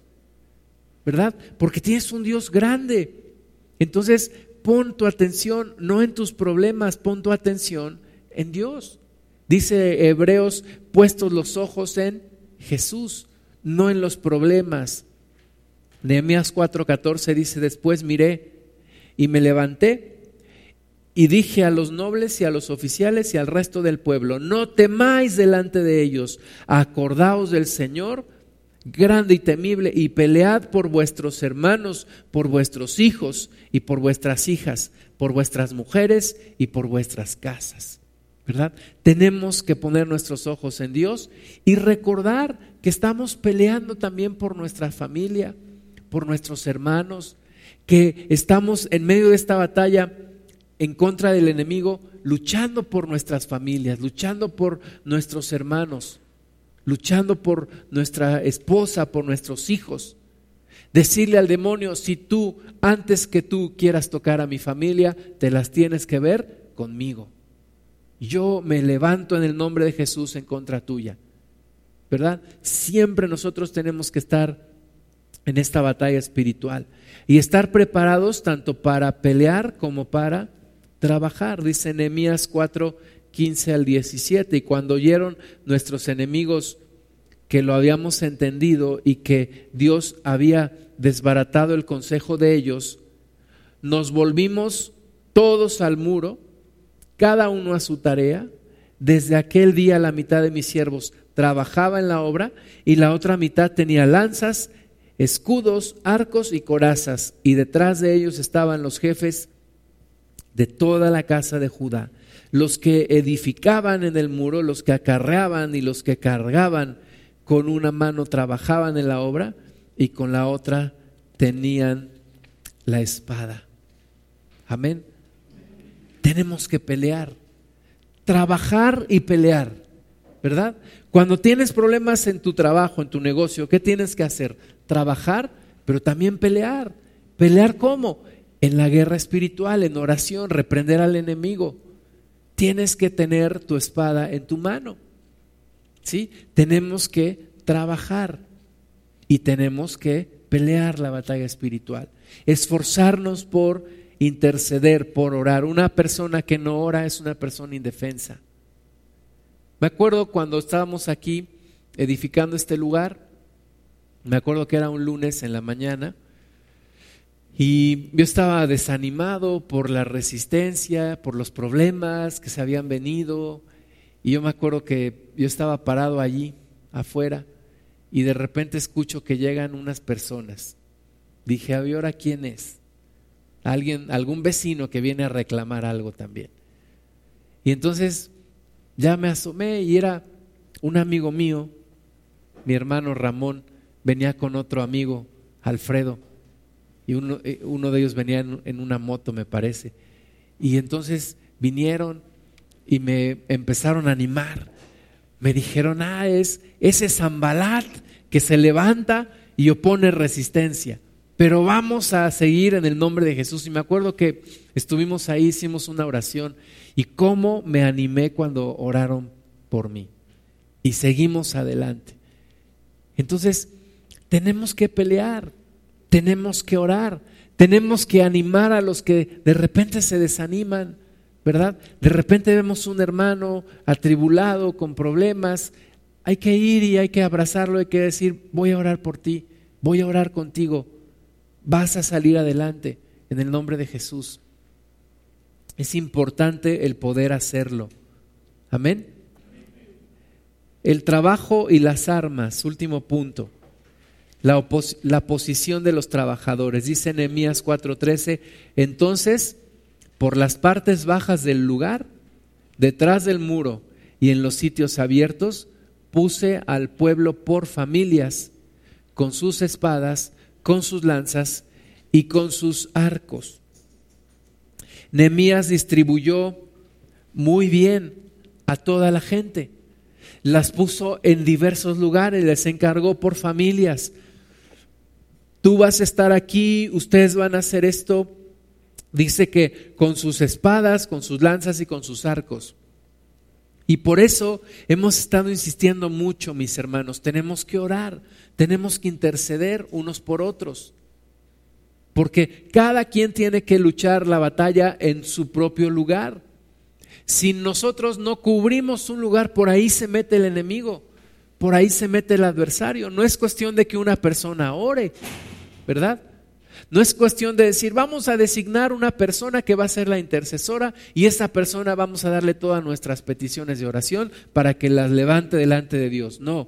¿Verdad? Porque tienes un Dios grande. Entonces, pon tu atención no en tus problemas, pon tu atención en Dios. Dice Hebreos, puestos los ojos en Jesús, no en los problemas. Nehemías 4:14 dice, después miré y me levanté y dije a los nobles y a los oficiales y al resto del pueblo, no temáis delante de ellos, acordaos del Señor, grande y temible, y pelead por vuestros hermanos, por vuestros hijos y por vuestras hijas, por vuestras mujeres y por vuestras casas. ¿Verdad? Tenemos que poner nuestros ojos en Dios y recordar que estamos peleando también por nuestra familia, por nuestros hermanos, que estamos en medio de esta batalla en contra del enemigo, luchando por nuestras familias, luchando por nuestros hermanos, luchando por nuestra esposa, por nuestros hijos. Decirle al demonio, si tú, antes que tú quieras tocar a mi familia, te las tienes que ver conmigo. Yo me levanto en el nombre de Jesús en contra tuya. ¿Verdad? Siempre nosotros tenemos que estar en esta batalla espiritual y estar preparados tanto para pelear como para trabajar, dice Nehemías 4, 15 al 17. Y cuando oyeron nuestros enemigos que lo habíamos entendido y que Dios había desbaratado el consejo de ellos, nos volvimos todos al muro, cada uno a su tarea. Desde aquel día la mitad de mis siervos trabajaba en la obra y la otra mitad tenía lanzas, escudos, arcos y corazas, y detrás de ellos estaban los jefes de toda la casa de Judá, los que edificaban en el muro, los que acarreaban y los que cargaban con una mano trabajaban en la obra y con la otra tenían la espada. Amén. Tenemos que pelear, trabajar y pelear, ¿verdad? Cuando tienes problemas en tu trabajo, en tu negocio, ¿qué tienes que hacer? Trabajar, pero también pelear. ¿Pelear cómo? En la guerra espiritual, en oración, reprender al enemigo. Tienes que tener tu espada en tu mano. ¿Sí? Tenemos que trabajar y tenemos que pelear la batalla espiritual. Esforzarnos por interceder, por orar. Una persona que no ora es una persona indefensa. Me acuerdo cuando estábamos aquí edificando este lugar, me acuerdo que era un lunes en la mañana, y yo estaba desanimado por la resistencia, por los problemas que se habían venido. Y yo me acuerdo que yo estaba parado allí, afuera, y de repente escucho que llegan unas personas. Dije, ¿y ahora quién es? Alguien, algún vecino que viene a reclamar algo también. Y entonces ya me asomé y era un amigo mío, mi hermano Ramón, venía con otro amigo, Alfredo y uno, eh, uno de ellos venía en, una moto, me parece. Y entonces vinieron y me empezaron a animar. Me dijeron, ah, es ese Zambalat que se levanta y opone resistencia. Pero vamos a seguir en el nombre de Jesús. Y me acuerdo que estuvimos ahí, hicimos una oración. Y cómo me animé cuando oraron por mí. Y seguimos adelante. Entonces, tenemos que pelear tenemos que orar, tenemos que animar a los que de repente se desaniman, ¿verdad? De repente vemos un hermano atribulado, con problemas, hay que ir y hay que abrazarlo, hay que decir, voy a orar por ti, voy a orar contigo, vas a salir adelante en el nombre de Jesús. Es importante el poder hacerlo. Amén. El trabajo y las armas, último punto la, posición de los trabajadores. Dice Nehemías 4:13, entonces por las partes bajas del lugar, detrás del muro y en los sitios abiertos, puse al pueblo por familias, con sus espadas, con sus lanzas y con sus arcos. Nehemías distribuyó muy bien a toda la gente. Las puso en diversos lugares, les encargó por familias, tú vas a estar aquí, ustedes van a hacer esto. Dice que con sus espadas, con sus lanzas y con sus arcos. Y por eso hemos estado insistiendo mucho, mis hermanos, tenemos que orar, tenemos que interceder unos por otros, porque cada quien tiene que luchar la batalla en su propio lugar. Si nosotros no cubrimos un lugar, por ahí se mete el enemigo, por ahí se mete el adversario. No es cuestión de que una persona ore, ¿verdad? No es cuestión de decir, vamos a designar una persona que va a ser la intercesora y esa persona vamos a darle todas nuestras peticiones de oración para que las levante delante de Dios. No.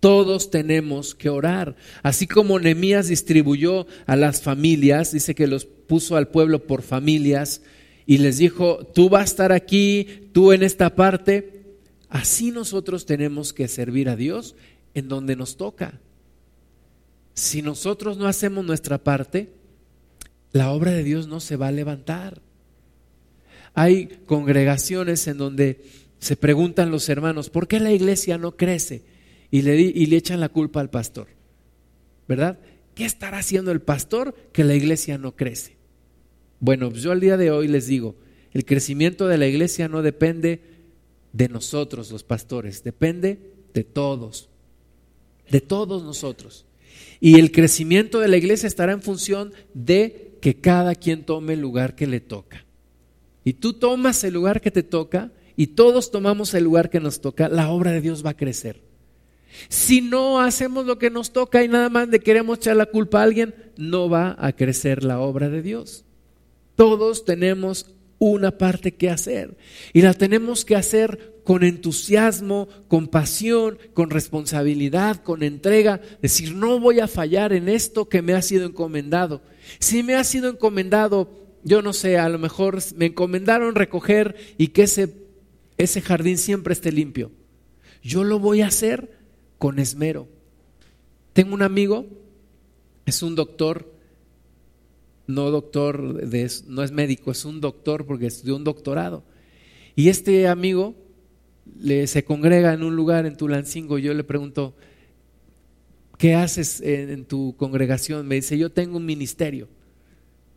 Todos tenemos que orar. Así como Nehemías distribuyó a las familias, dice que los puso al pueblo por familias y les dijo, tú vas a estar aquí, tú en esta parte. Así nosotros tenemos que servir a Dios en donde nos toca. Si nosotros no hacemos nuestra parte, la obra de Dios no se va a levantar. Hay congregaciones en donde se preguntan los hermanos, ¿por qué la iglesia no crece? Y le, y le echan la culpa al pastor. ¿Verdad? ¿Qué estará haciendo el pastor que la iglesia no crece? Bueno, pues yo al día de hoy les digo, el crecimiento de la iglesia no depende de nosotros los pastores, depende de todos, de todos nosotros. Y el crecimiento de la iglesia estará en función de que cada quien tome el lugar que le toca. Y tú tomas el lugar que te toca y todos tomamos el lugar que nos toca, la obra de Dios va a crecer. Si no hacemos lo que nos toca y nada más le queremos echar la culpa a alguien, no va a crecer la obra de Dios. Todos tenemos una parte que hacer y la tenemos que hacer con entusiasmo, con pasión, con responsabilidad, con entrega, decir, no voy a fallar en esto que me ha sido encomendado. Si me ha sido encomendado, yo no sé, a lo mejor me encomendaron recoger y que ese, ese jardín siempre esté limpio. Yo lo voy a hacer con esmero. Tengo un amigo, es un doctor, no doctor, no es médico, es un doctor porque estudió un doctorado. Y este amigo se congrega en un lugar en Tulancingo, yo le pregunto, ¿qué haces en, tu congregación? Me dice, yo tengo un ministerio.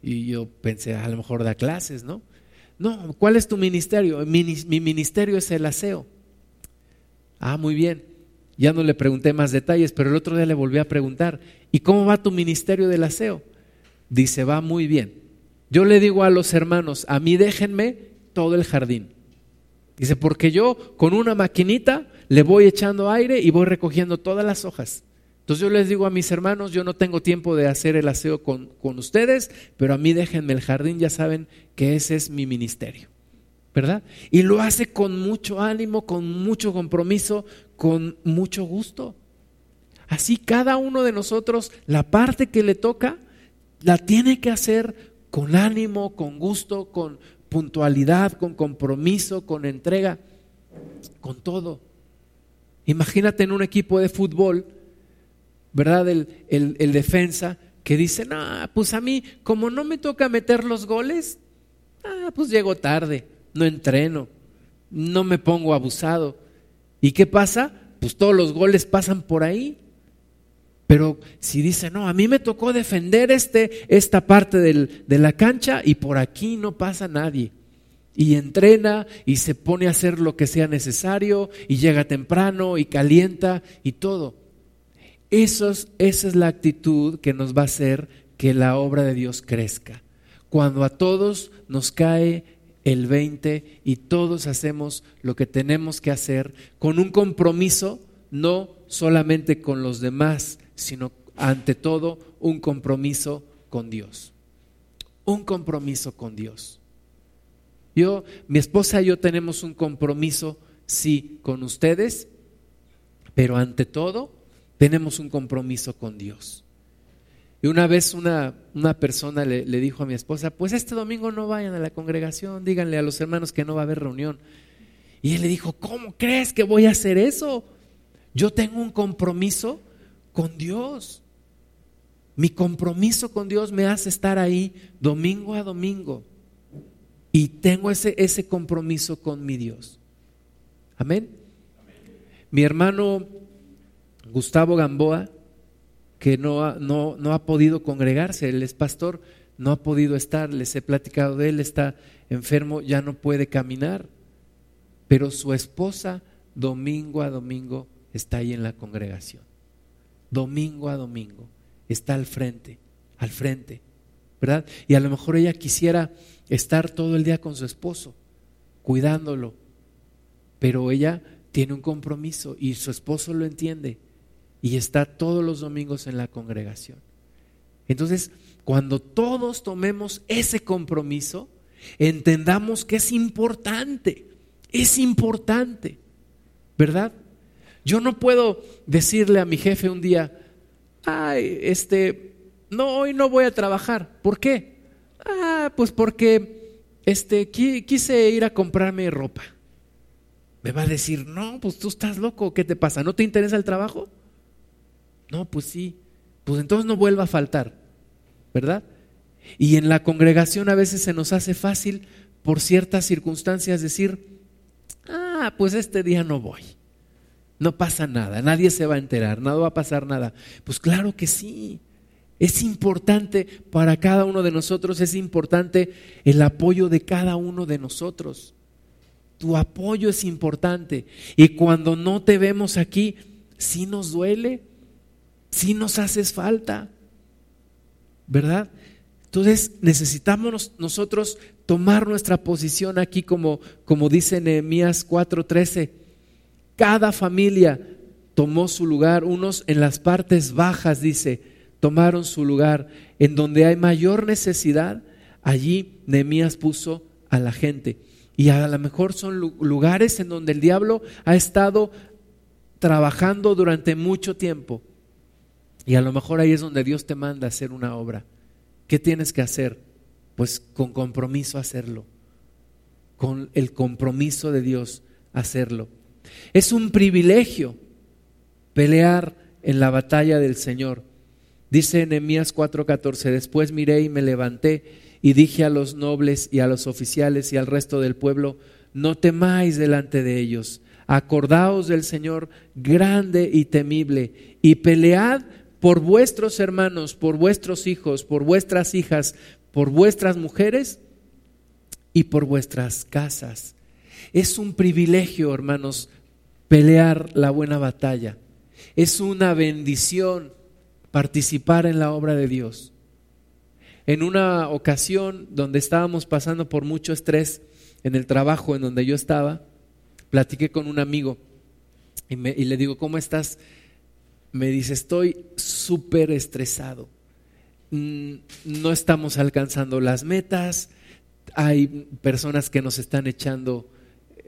Y yo pensé, a lo mejor da clases, ¿no? No, ¿cuál es tu ministerio? Mi, mi ministerio es el aseo. Ah, muy bien. Ya no le pregunté más detalles, pero el otro día le volví a preguntar, ¿y cómo va tu ministerio del aseo? Dice, va muy bien. Yo le digo a los hermanos, a mí déjenme todo el jardín. Dice, porque yo con una maquinita le voy echando aire y voy recogiendo todas las hojas. Entonces yo les digo a mis hermanos, yo no tengo tiempo de hacer el aseo con, con ustedes, pero a mí déjenme el jardín, ya saben que ese es mi ministerio. ¿verdad? Y lo hace con mucho ánimo, con mucho compromiso, con mucho gusto. Así cada uno de nosotros, la parte que le toca, la tiene que hacer con ánimo, con gusto, con, puntualidad, con compromiso, con entrega, con todo. Imagínate en un equipo de fútbol, ¿verdad? El, el, defensa que dice, no, pues a mí, como no me toca meter los goles, ah, pues llego tarde, no entreno, no me pongo abusado. ¿Y qué pasa? Pues todos los goles pasan por ahí. Pero si dice, no, a mí me tocó defender este, esta parte del, de la cancha y por aquí no pasa nadie. Y entrena y se pone a hacer lo que sea necesario y llega temprano y calienta y todo. Eso esa es la actitud que nos va a hacer que la obra de Dios crezca. Cuando a todos nos cae el 20 y todos hacemos lo que tenemos que hacer con un compromiso, no solamente con los demás, sino ante todo un compromiso con Dios. Un compromiso con Dios. Yo, mi esposa y yo tenemos un compromiso, sí, con ustedes, pero ante todo tenemos un compromiso con Dios. Y una vez una, una persona le, le, dijo a mi esposa, pues este domingo no vayan a la congregación, díganle a los hermanos que no va a haber reunión. Y él le dijo, ¿cómo crees que voy a hacer eso? Yo tengo un compromiso con Dios. Mi compromiso con Dios me hace estar ahí domingo a domingo. Y tengo ese, ese compromiso con mi Dios. Amén. Mi hermano Gustavo Gamboa que no no, no ha podido congregarse, él es pastor, no ha podido estar, les he platicado de él, está enfermo, ya no puede caminar, pero su esposa domingo a domingo está ahí en la congregación, domingo a domingo, está al frente, al frente, ¿verdad? Y a lo mejor ella quisiera estar todo el día con su esposo, cuidándolo, pero ella tiene un compromiso y su esposo lo entiende y está todos los domingos en la congregación. Entonces, cuando todos tomemos ese compromiso, entendamos que es importante, es importante, ¿verdad? Yo no puedo decirle a mi jefe un día, ay, este, no, hoy no voy a trabajar. ¿Por qué? Ah, pues porque este, quise ir a comprarme ropa. Me va a decir, no, pues tú estás loco, ¿qué te pasa? ¿No te interesa el trabajo? No, pues sí, pues entonces no vuelva a faltar, ¿verdad? Y en la congregación a veces se nos hace fácil por ciertas circunstancias decir, ah, pues este día no voy. No pasa nada, nadie se va a enterar, nada va a pasar nada. Pues claro que sí. Es importante para cada uno de nosotros, es importante el apoyo de cada uno de nosotros. Tu apoyo es importante. Y cuando no te vemos aquí, sí nos duele, sí nos haces falta, ¿verdad? Entonces necesitamos nosotros tomar nuestra posición aquí como, como dice Nehemías 4:13. Cada familia tomó su lugar, unos en las partes bajas, dice, tomaron su lugar. En donde hay mayor necesidad, allí Nehemías puso a la gente. Y a lo mejor son lugares en donde el diablo ha estado trabajando durante mucho tiempo. Y a lo mejor ahí es donde Dios te manda a hacer una obra. ¿Qué tienes que hacer? Pues con compromiso hacerlo. Con el compromiso de Dios hacerlo. Es un privilegio pelear en la batalla del Señor. Dice Nehemías 4:14, después miré y me levanté y dije a los nobles y a los oficiales y al resto del pueblo, no temáis delante de ellos, acordaos del Señor grande y temible, y pelead por vuestros hermanos, por vuestros hijos, por vuestras hijas, por vuestras mujeres y por vuestras casas. Es un privilegio, hermanos, pelear la buena batalla. Es una bendición participar en la obra de Dios. En una ocasión donde estábamos pasando por mucho estrés en el trabajo en donde yo estaba, platiqué con un amigo y, le digo, ¿cómo estás? Me dice, estoy súper estresado. Mm, no estamos alcanzando las metas, hay personas que nos están echando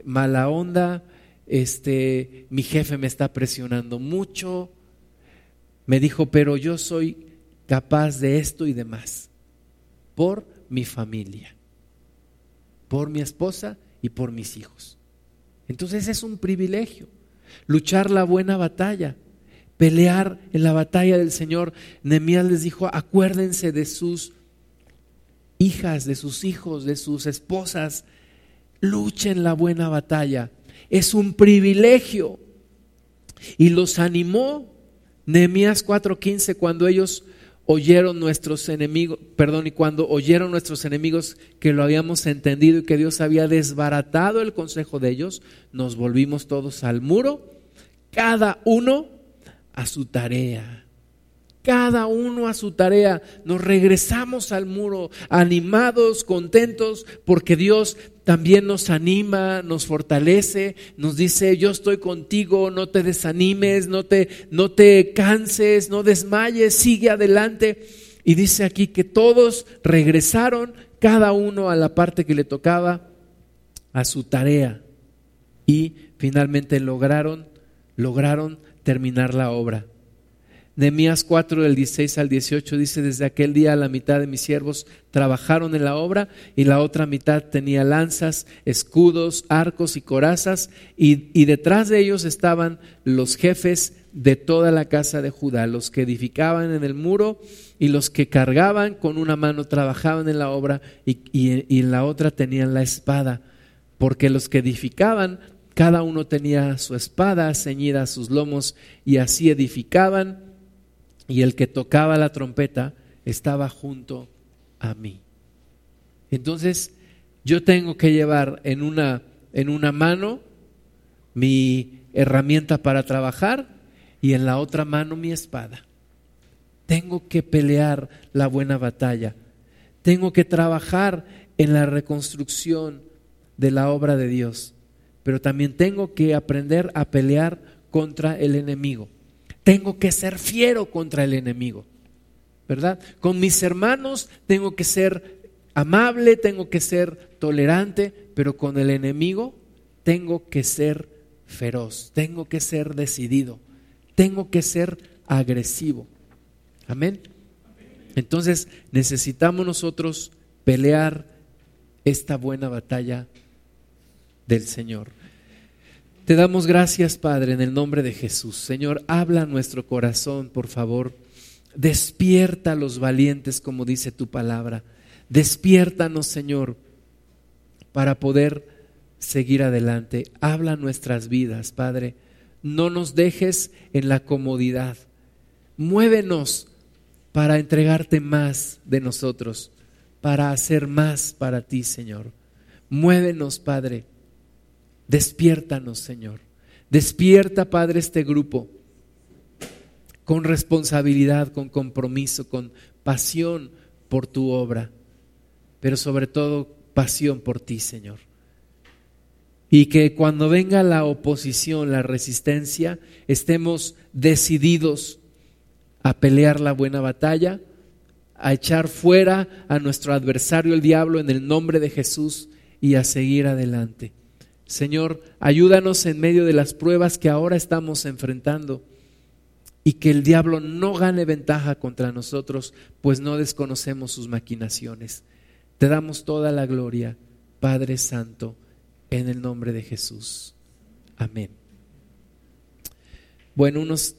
mala onda, este, mi jefe me está presionando mucho. Me dijo, pero yo soy capaz de esto y demás por mi familia, por mi esposa y por mis hijos. Entonces es un privilegio luchar la buena batalla, pelear en la batalla del Señor. Nehemías les dijo, acuérdense de sus hijas, de sus hijos, de sus esposas, luchen la buena batalla. Es un privilegio. Y los animó Nehemías 4:15 cuando ellos oyeron nuestros enemigos, perdón, y cuando oyeron nuestros enemigos que lo habíamos entendido y que Dios había desbaratado el consejo de ellos, nos volvimos todos al muro, cada uno a su tarea cada uno a su tarea. Nos regresamos al muro animados, contentos, porque Dios también nos anima, nos fortalece, nos dice, yo estoy contigo, no te desanimes, no te, no te canses, no desmayes, sigue adelante. Y dice aquí que todos regresaron, cada uno a la parte que le tocaba, a su tarea. Y finalmente lograron, lograron terminar la obra. Nehemías 4 del 16 al 18 dice, desde aquel día la mitad de mis siervos trabajaron en la obra y la otra mitad tenía lanzas, escudos, arcos y corazas y, y detrás de ellos estaban los jefes de toda la casa de Judá, los que edificaban en el muro y los que cargaban con una mano trabajaban en la obra y, y en la otra tenían la espada, porque los que edificaban cada uno tenía su espada ceñida a sus lomos y así edificaban y el que tocaba la trompeta estaba junto a mí. Entonces, yo tengo que llevar en una, en una mano mi herramienta para trabajar y en la otra mano mi espada. Tengo que pelear la buena batalla. Tengo que trabajar en la reconstrucción de la obra de Dios. Pero también tengo que aprender a pelear contra el enemigo. Tengo que ser fiero contra el enemigo. ¿Verdad? Con mis hermanos tengo que ser amable, tengo que ser tolerante, pero con el enemigo tengo que ser feroz, tengo que ser decidido, tengo que ser agresivo. Amén. Entonces necesitamos nosotros pelear esta buena batalla del Señor. Te damos gracias, Padre, en el nombre de Jesús. Señor, habla nuestro corazón, por favor. Despierta a los valientes, como dice tu palabra. Despiértanos, Señor, para poder seguir adelante. Habla nuestras vidas, Padre. No nos dejes en la comodidad. Muévenos para entregarte más de nosotros, para hacer más para ti, Señor. Muévenos, Padre. Despiértanos, Señor. Despierta, Padre, este grupo con responsabilidad, con compromiso, con pasión por tu obra, pero sobre todo pasión por ti, Señor. Y que cuando venga la oposición, la resistencia, estemos decididos a pelear la buena batalla, a echar fuera a nuestro adversario el diablo en el nombre de Jesús y a seguir adelante. Señor, ayúdanos en medio de las pruebas que ahora estamos enfrentando y que el diablo no gane ventaja contra nosotros, pues no desconocemos sus maquinaciones. Te damos toda la gloria, Padre Santo, en el nombre de Jesús. Amén. Bueno, unos